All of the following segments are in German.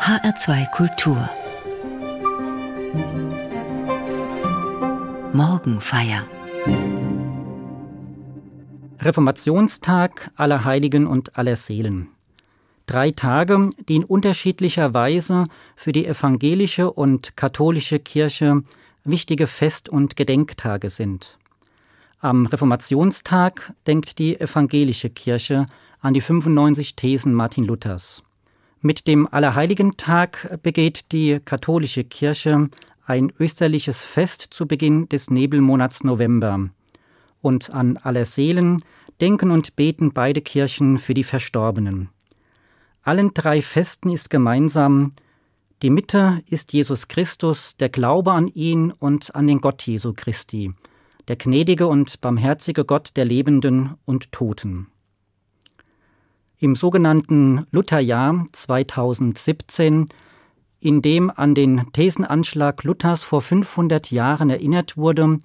HR2 Kultur Morgenfeier Reformationstag aller Heiligen und aller Seelen. Drei Tage, die in unterschiedlicher Weise für die evangelische und katholische Kirche wichtige Fest- und Gedenktage sind. Am Reformationstag denkt die evangelische Kirche an die 95 Thesen Martin Luthers. Mit dem Allerheiligentag begeht die katholische Kirche ein österliches Fest zu Beginn des Nebelmonats November. Und an Allerseelen denken und beten beide Kirchen für die Verstorbenen. Allen drei Festen ist gemeinsam, die Mitte ist Jesus Christus, der Glaube an ihn und an den Gott Jesu Christi, der gnädige und barmherzige Gott der Lebenden und Toten. Im sogenannten Lutherjahr 2017, in dem an den Thesenanschlag Luthers vor 500 Jahren erinnert wurde,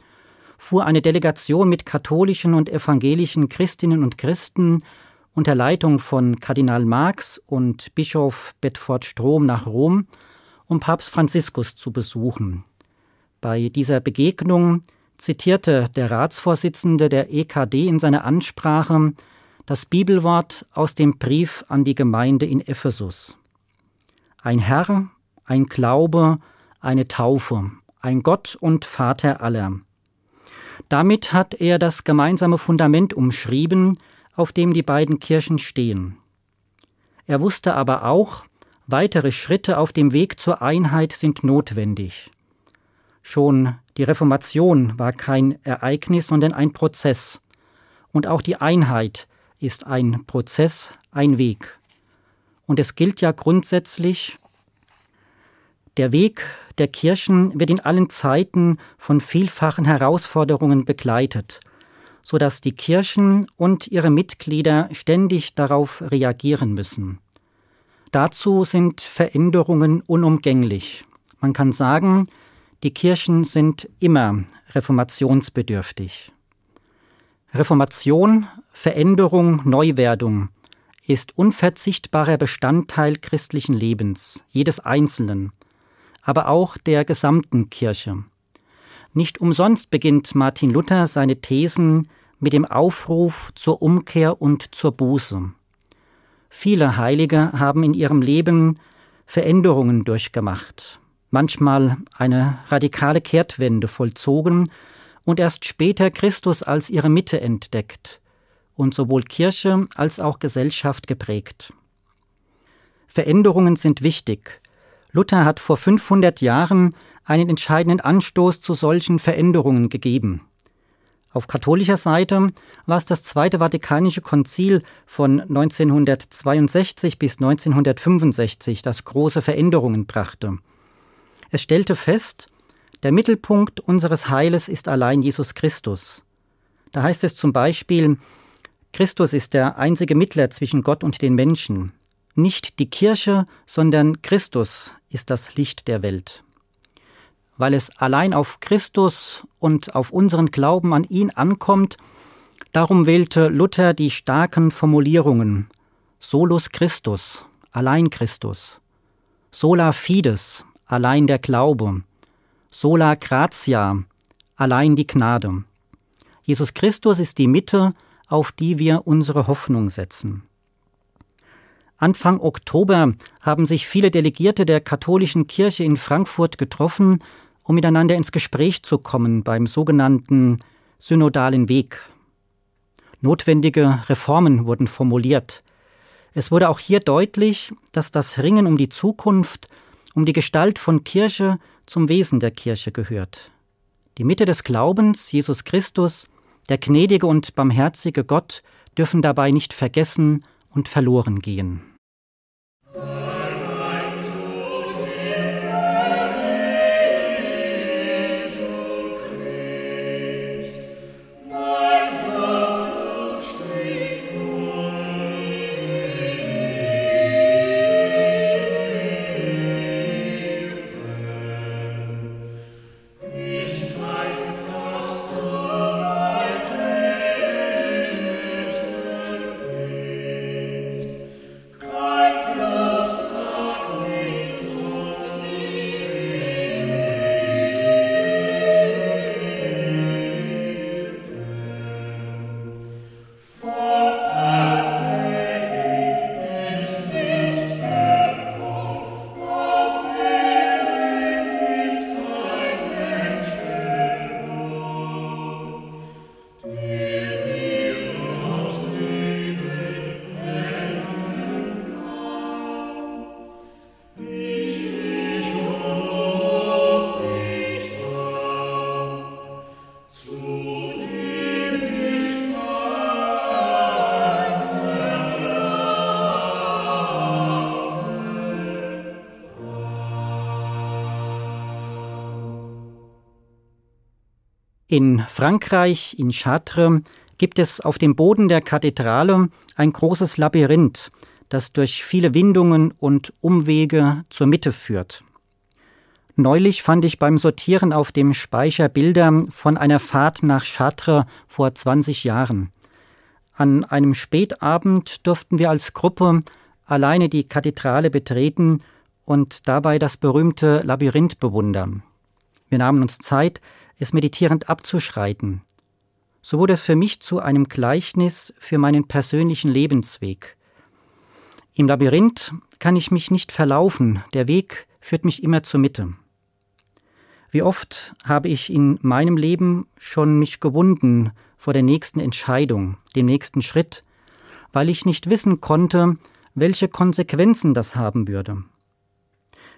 fuhr eine Delegation mit katholischen und evangelischen Christinnen und Christen unter Leitung von Kardinal Marx und Bischof Bedford Strom nach Rom, um Papst Franziskus zu besuchen. Bei dieser Begegnung zitierte der Ratsvorsitzende der EKD in seiner Ansprache das Bibelwort aus dem Brief an die Gemeinde in Ephesus. Ein Herr, ein Glaube, eine Taufe, ein Gott und Vater aller. Damit hat er das gemeinsame Fundament umschrieben, auf dem die beiden Kirchen stehen. Er wusste aber auch, weitere Schritte auf dem Weg zur Einheit sind notwendig. Schon die Reformation war kein Ereignis, sondern ein Prozess. Und auch die Einheit ist ein Prozess, ein Weg. Und es gilt ja grundsätzlich, der Weg der Kirchen wird in allen Zeiten von vielfachen Herausforderungen begleitet, so dass die Kirchen und ihre Mitglieder ständig darauf reagieren müssen. Dazu sind Veränderungen unumgänglich. Man kann sagen, die Kirchen sind immer reformationsbedürftig. Reformation, Veränderung, Neuwerdung ist unverzichtbarer Bestandteil christlichen Lebens, jedes Einzelnen, aber auch der gesamten Kirche. Nicht umsonst beginnt Martin Luther seine Thesen mit dem Aufruf zur Umkehr und zur Buße. Viele Heilige haben in ihrem Leben Veränderungen durchgemacht manchmal eine radikale Kehrtwende vollzogen und erst später Christus als ihre Mitte entdeckt und sowohl Kirche als auch Gesellschaft geprägt. Veränderungen sind wichtig. Luther hat vor 500 Jahren einen entscheidenden Anstoß zu solchen Veränderungen gegeben. Auf katholischer Seite war es das Zweite Vatikanische Konzil von 1962 bis 1965, das große Veränderungen brachte. Es stellte fest, der Mittelpunkt unseres Heiles ist allein Jesus Christus. Da heißt es zum Beispiel, Christus ist der einzige Mittler zwischen Gott und den Menschen. Nicht die Kirche, sondern Christus ist das Licht der Welt. Weil es allein auf Christus und auf unseren Glauben an ihn ankommt, darum wählte Luther die starken Formulierungen Solus Christus, allein Christus, sola fides, allein der Glaube, sola gratia, allein die Gnade. Jesus Christus ist die Mitte, auf die wir unsere Hoffnung setzen. Anfang Oktober haben sich viele Delegierte der katholischen Kirche in Frankfurt getroffen, um miteinander ins Gespräch zu kommen beim sogenannten synodalen Weg. Notwendige Reformen wurden formuliert. Es wurde auch hier deutlich, dass das Ringen um die Zukunft um die Gestalt von Kirche zum Wesen der Kirche gehört. Die Mitte des Glaubens, Jesus Christus, der gnädige und barmherzige Gott, dürfen dabei nicht vergessen und verloren gehen. In Frankreich, in Chartres, gibt es auf dem Boden der Kathedrale ein großes Labyrinth, das durch viele Windungen und Umwege zur Mitte führt. Neulich fand ich beim Sortieren auf dem Speicher Bilder von einer Fahrt nach Chartres vor 20 Jahren. An einem Spätabend durften wir als Gruppe alleine die Kathedrale betreten und dabei das berühmte Labyrinth bewundern. Wir nahmen uns Zeit, es meditierend abzuschreiten. So wurde es für mich zu einem Gleichnis für meinen persönlichen Lebensweg. Im Labyrinth kann ich mich nicht verlaufen, der Weg führt mich immer zur Mitte. Wie oft habe ich in meinem Leben schon mich gewunden vor der nächsten Entscheidung, dem nächsten Schritt, weil ich nicht wissen konnte, welche Konsequenzen das haben würde.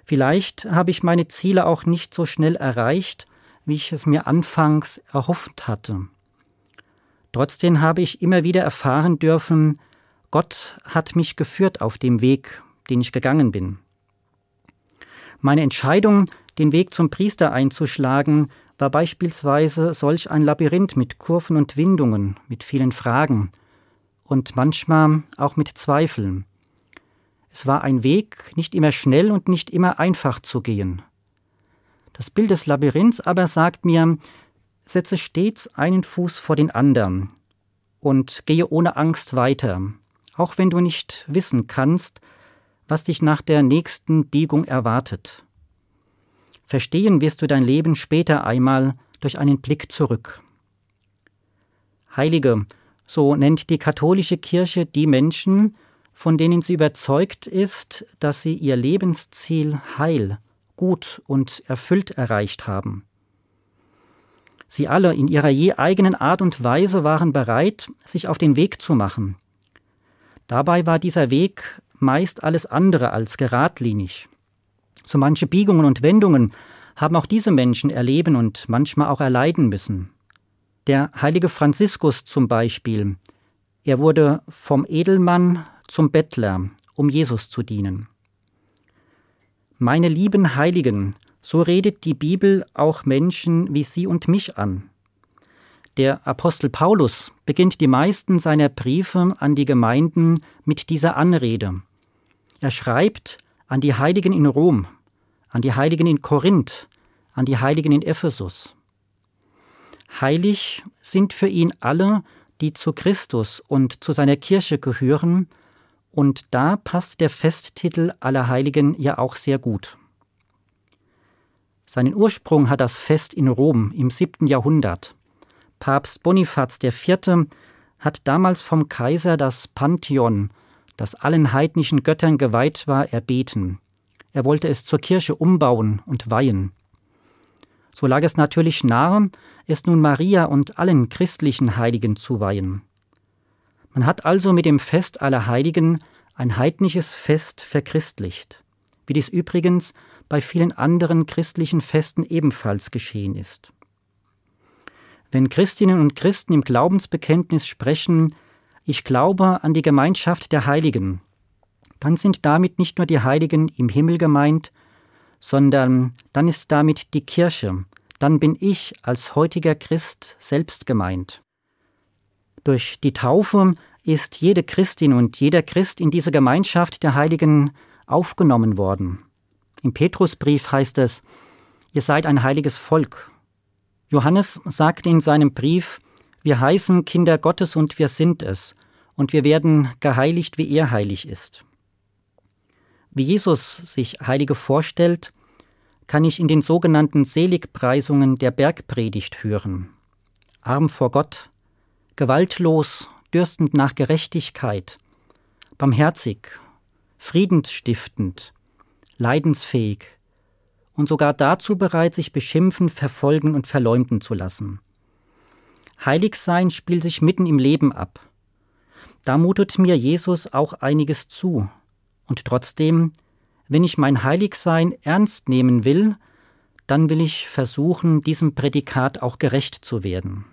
Vielleicht habe ich meine Ziele auch nicht so schnell erreicht, wie ich es mir anfangs erhofft hatte. Trotzdem habe ich immer wieder erfahren dürfen, Gott hat mich geführt auf dem Weg, den ich gegangen bin. Meine Entscheidung, den Weg zum Priester einzuschlagen, war beispielsweise solch ein Labyrinth mit Kurven und Windungen, mit vielen Fragen und manchmal auch mit Zweifeln. Es war ein Weg, nicht immer schnell und nicht immer einfach zu gehen. Das Bild des Labyrinths aber sagt mir, setze stets einen Fuß vor den anderen und gehe ohne Angst weiter, auch wenn du nicht wissen kannst, was dich nach der nächsten Biegung erwartet. Verstehen wirst du dein Leben später einmal durch einen Blick zurück. Heilige, so nennt die katholische Kirche die Menschen, von denen sie überzeugt ist, dass sie ihr Lebensziel heil, gut und erfüllt erreicht haben. Sie alle in ihrer je eigenen Art und Weise waren bereit, sich auf den Weg zu machen. Dabei war dieser Weg meist alles andere als geradlinig. So manche Biegungen und Wendungen haben auch diese Menschen erleben und manchmal auch erleiden müssen. Der heilige Franziskus zum Beispiel, er wurde vom Edelmann zum Bettler, um Jesus zu dienen. Meine lieben Heiligen, so redet die Bibel auch Menschen wie Sie und mich an. Der Apostel Paulus beginnt die meisten seiner Briefe an die Gemeinden mit dieser Anrede. Er schreibt an die Heiligen in Rom, an die Heiligen in Korinth, an die Heiligen in Ephesus. Heilig sind für ihn alle, die zu Christus und zu seiner Kirche gehören, und da passt der Festtitel aller Heiligen ja auch sehr gut. Seinen Ursprung hat das Fest in Rom im siebten Jahrhundert. Papst Bonifaz IV. hat damals vom Kaiser das Pantheon, das allen heidnischen Göttern geweiht war, erbeten. Er wollte es zur Kirche umbauen und weihen. So lag es natürlich nahe, es nun Maria und allen christlichen Heiligen zu weihen. Man hat also mit dem Fest aller Heiligen ein heidnisches Fest verchristlicht, wie dies übrigens bei vielen anderen christlichen Festen ebenfalls geschehen ist. Wenn Christinnen und Christen im Glaubensbekenntnis sprechen, ich glaube an die Gemeinschaft der Heiligen, dann sind damit nicht nur die Heiligen im Himmel gemeint, sondern dann ist damit die Kirche, dann bin ich als heutiger Christ selbst gemeint. Durch die Taufe ist jede Christin und jeder Christ in diese Gemeinschaft der Heiligen aufgenommen worden. Im Petrusbrief heißt es, ihr seid ein heiliges Volk. Johannes sagt in seinem Brief, wir heißen Kinder Gottes und wir sind es, und wir werden geheiligt, wie er heilig ist. Wie Jesus sich Heilige vorstellt, kann ich in den sogenannten Seligpreisungen der Bergpredigt hören. Arm vor Gott, gewaltlos, dürstend nach Gerechtigkeit, barmherzig, friedensstiftend, leidensfähig und sogar dazu bereit, sich beschimpfen, verfolgen und verleumden zu lassen. Heiligsein spielt sich mitten im Leben ab. Da mutet mir Jesus auch einiges zu, und trotzdem, wenn ich mein Heiligsein ernst nehmen will, dann will ich versuchen, diesem Prädikat auch gerecht zu werden.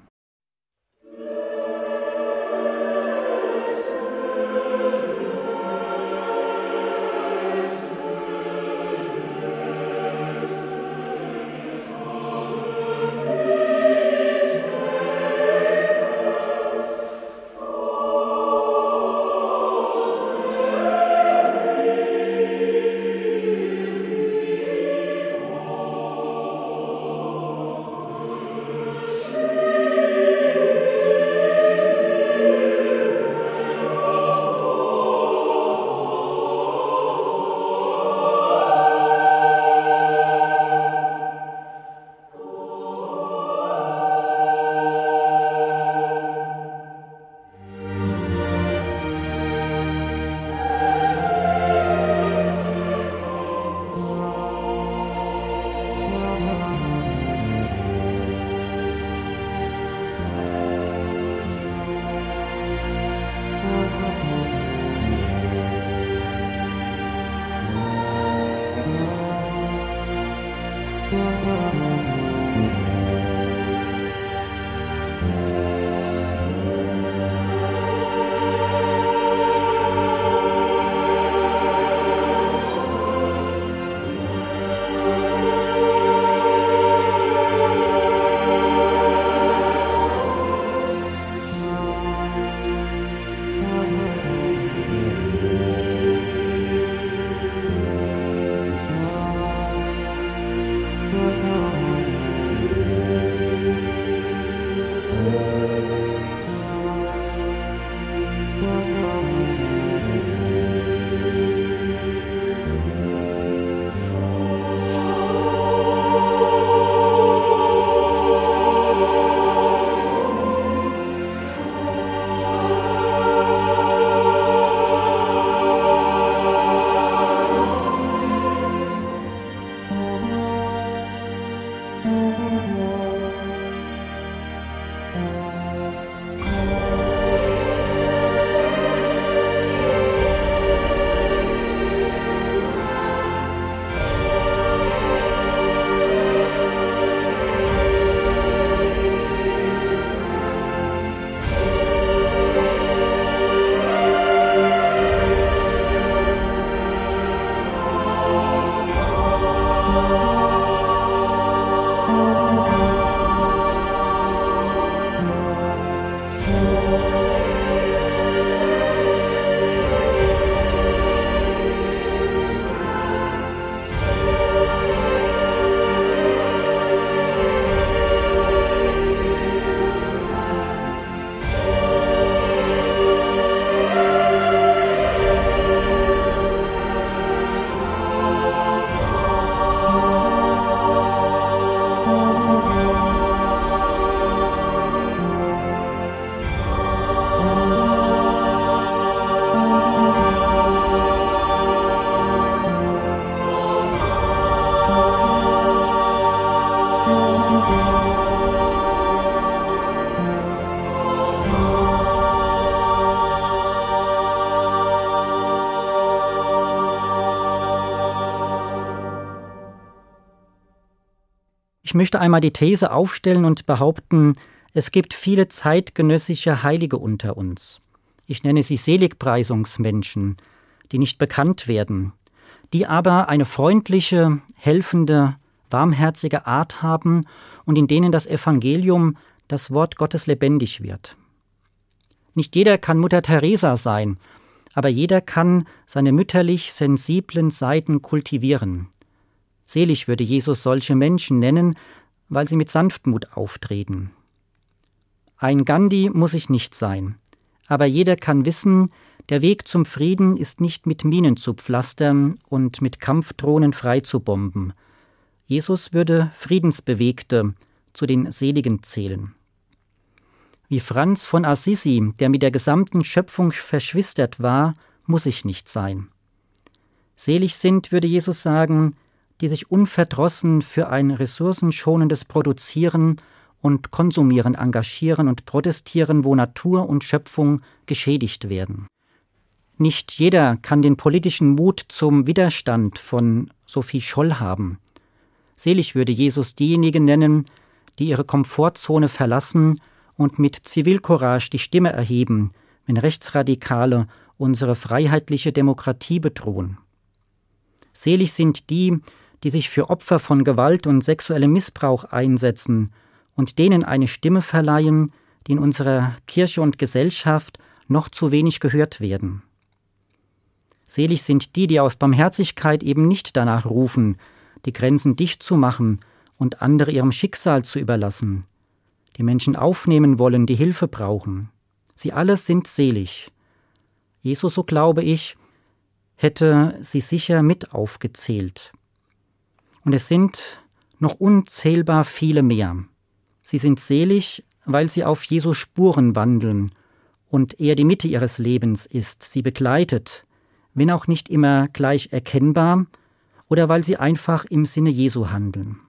Ich möchte einmal die These aufstellen und behaupten, es gibt viele zeitgenössische Heilige unter uns. Ich nenne sie Seligpreisungsmenschen, die nicht bekannt werden, die aber eine freundliche, helfende, warmherzige Art haben und in denen das Evangelium, das Wort Gottes lebendig wird. Nicht jeder kann Mutter Teresa sein, aber jeder kann seine mütterlich sensiblen Seiten kultivieren. Selig würde Jesus solche Menschen nennen, weil sie mit Sanftmut auftreten. Ein Gandhi muss ich nicht sein, aber jeder kann wissen, der Weg zum Frieden ist nicht mit Minen zu pflastern und mit Kampfdrohnen freizubomben. Jesus würde Friedensbewegte zu den Seligen zählen. Wie Franz von Assisi, der mit der gesamten Schöpfung verschwistert war, muss ich nicht sein. Selig sind, würde Jesus sagen, die sich unverdrossen für ein ressourcenschonendes Produzieren und Konsumieren engagieren und protestieren, wo Natur und Schöpfung geschädigt werden. Nicht jeder kann den politischen Mut zum Widerstand von Sophie Scholl haben. Selig würde Jesus diejenigen nennen, die ihre Komfortzone verlassen und mit Zivilcourage die Stimme erheben, wenn Rechtsradikale unsere freiheitliche Demokratie bedrohen. Selig sind die, die sich für Opfer von Gewalt und sexuellem Missbrauch einsetzen und denen eine Stimme verleihen, die in unserer Kirche und Gesellschaft noch zu wenig gehört werden. Selig sind die, die aus Barmherzigkeit eben nicht danach rufen, die Grenzen dicht zu machen und andere ihrem Schicksal zu überlassen, die Menschen aufnehmen wollen, die Hilfe brauchen. Sie alle sind selig. Jesus, so glaube ich, hätte sie sicher mit aufgezählt. Und es sind noch unzählbar viele mehr. Sie sind selig, weil sie auf Jesu Spuren wandeln und er die Mitte ihres Lebens ist, sie begleitet, wenn auch nicht immer gleich erkennbar, oder weil sie einfach im Sinne Jesu handeln.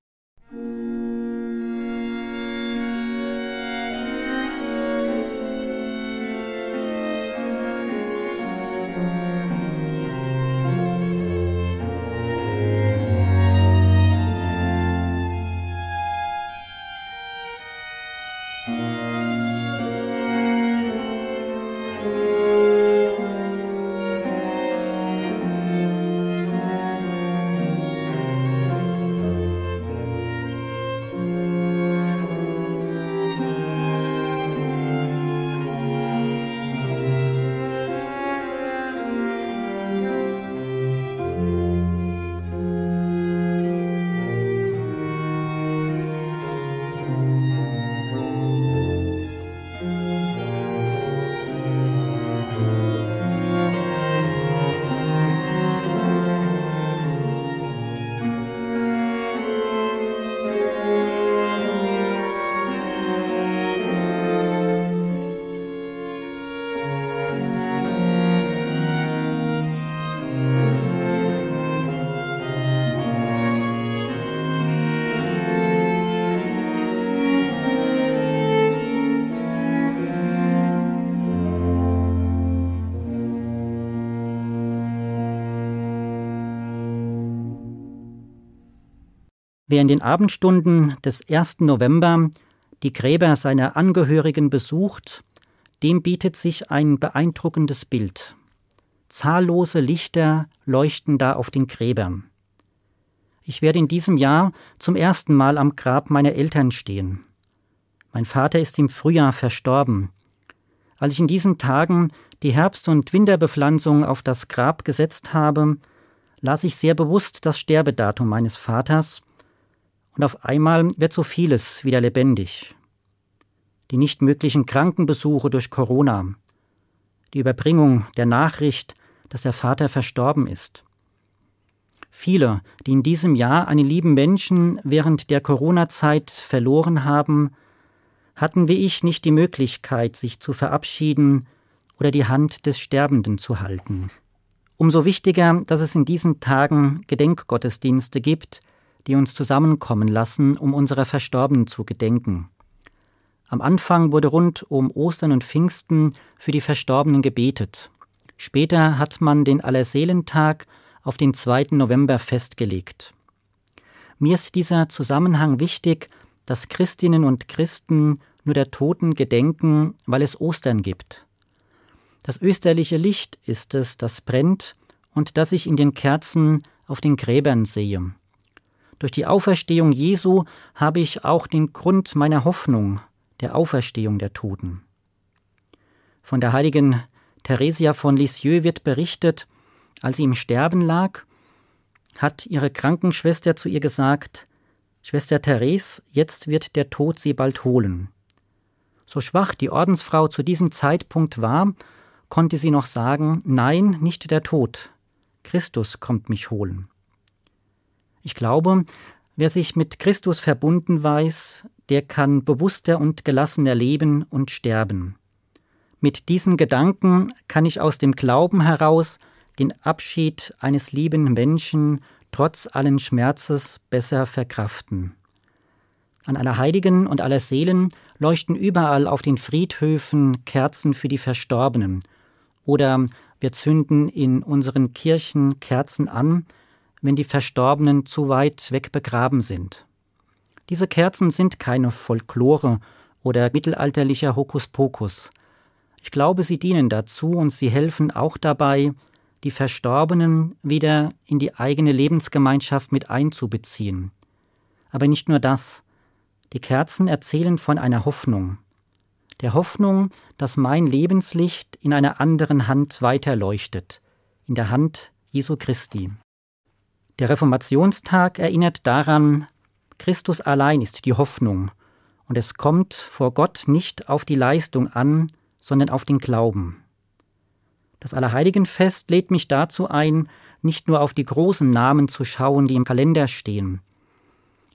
Wer in den Abendstunden des 1. November die Gräber seiner Angehörigen besucht, dem bietet sich ein beeindruckendes Bild. Zahllose Lichter leuchten da auf den Gräbern. Ich werde in diesem Jahr zum ersten Mal am Grab meiner Eltern stehen. Mein Vater ist im Frühjahr verstorben. Als ich in diesen Tagen die Herbst- und Winterbepflanzung auf das Grab gesetzt habe, las ich sehr bewusst das Sterbedatum meines Vaters und auf einmal wird so vieles wieder lebendig. Die nicht möglichen Krankenbesuche durch Corona, die Überbringung der Nachricht, dass der Vater verstorben ist. Viele, die in diesem Jahr einen lieben Menschen während der Corona-Zeit verloren haben, hatten wie ich nicht die Möglichkeit, sich zu verabschieden oder die Hand des Sterbenden zu halten. Umso wichtiger, dass es in diesen Tagen Gedenkgottesdienste gibt, die uns zusammenkommen lassen, um unsere Verstorbenen zu gedenken. Am Anfang wurde rund um Ostern und Pfingsten für die Verstorbenen gebetet. Später hat man den Allerseelentag auf den 2. November festgelegt. Mir ist dieser Zusammenhang wichtig, dass Christinnen und Christen nur der Toten gedenken, weil es Ostern gibt. Das österliche Licht ist es, das brennt und das ich in den Kerzen auf den Gräbern sehe. Durch die Auferstehung Jesu habe ich auch den Grund meiner Hoffnung, der Auferstehung der Toten. Von der heiligen Theresia von Lisieux wird berichtet, als sie im Sterben lag, hat ihre Krankenschwester zu ihr gesagt, Schwester Therese, jetzt wird der Tod sie bald holen. So schwach die Ordensfrau zu diesem Zeitpunkt war, konnte sie noch sagen, nein, nicht der Tod, Christus kommt mich holen. Ich glaube, wer sich mit Christus verbunden weiß, der kann bewusster und gelassener leben und sterben. Mit diesen Gedanken kann ich aus dem Glauben heraus den Abschied eines lieben Menschen trotz allen Schmerzes besser verkraften. An aller Heiligen und aller Seelen leuchten überall auf den Friedhöfen Kerzen für die Verstorbenen, oder wir zünden in unseren Kirchen Kerzen an, wenn die Verstorbenen zu weit weg begraben sind. Diese Kerzen sind keine Folklore oder mittelalterlicher Hokuspokus. Ich glaube, sie dienen dazu und sie helfen auch dabei, die Verstorbenen wieder in die eigene Lebensgemeinschaft mit einzubeziehen. Aber nicht nur das. Die Kerzen erzählen von einer Hoffnung. Der Hoffnung, dass mein Lebenslicht in einer anderen Hand weiterleuchtet, in der Hand Jesu Christi. Der Reformationstag erinnert daran, Christus allein ist die Hoffnung, und es kommt vor Gott nicht auf die Leistung an, sondern auf den Glauben. Das Allerheiligenfest lädt mich dazu ein, nicht nur auf die großen Namen zu schauen, die im Kalender stehen.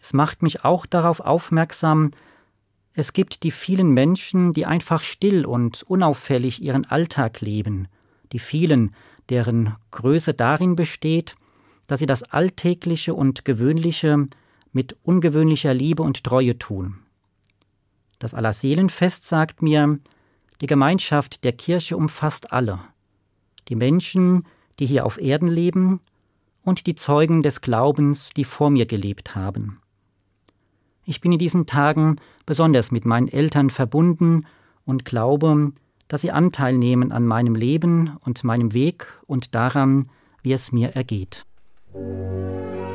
Es macht mich auch darauf aufmerksam, es gibt die vielen Menschen, die einfach still und unauffällig ihren Alltag leben, die vielen, deren Größe darin besteht, dass sie das Alltägliche und Gewöhnliche mit ungewöhnlicher Liebe und Treue tun. Das Allerseelenfest sagt mir, die Gemeinschaft der Kirche umfasst alle, die Menschen, die hier auf Erden leben, und die Zeugen des Glaubens, die vor mir gelebt haben. Ich bin in diesen Tagen besonders mit meinen Eltern verbunden und glaube, dass sie Anteil nehmen an meinem Leben und meinem Weg und daran, wie es mir ergeht. Música